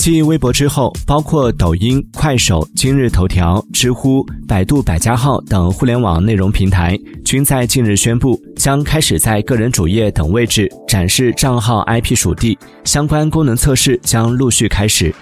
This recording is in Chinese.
继微博之后包括抖音快手今日头条知乎百度百家号等互联网内容平台均在近日宣布将开始在个人主页等位置展示账号 ip 属地相关功能测试将陆续开始。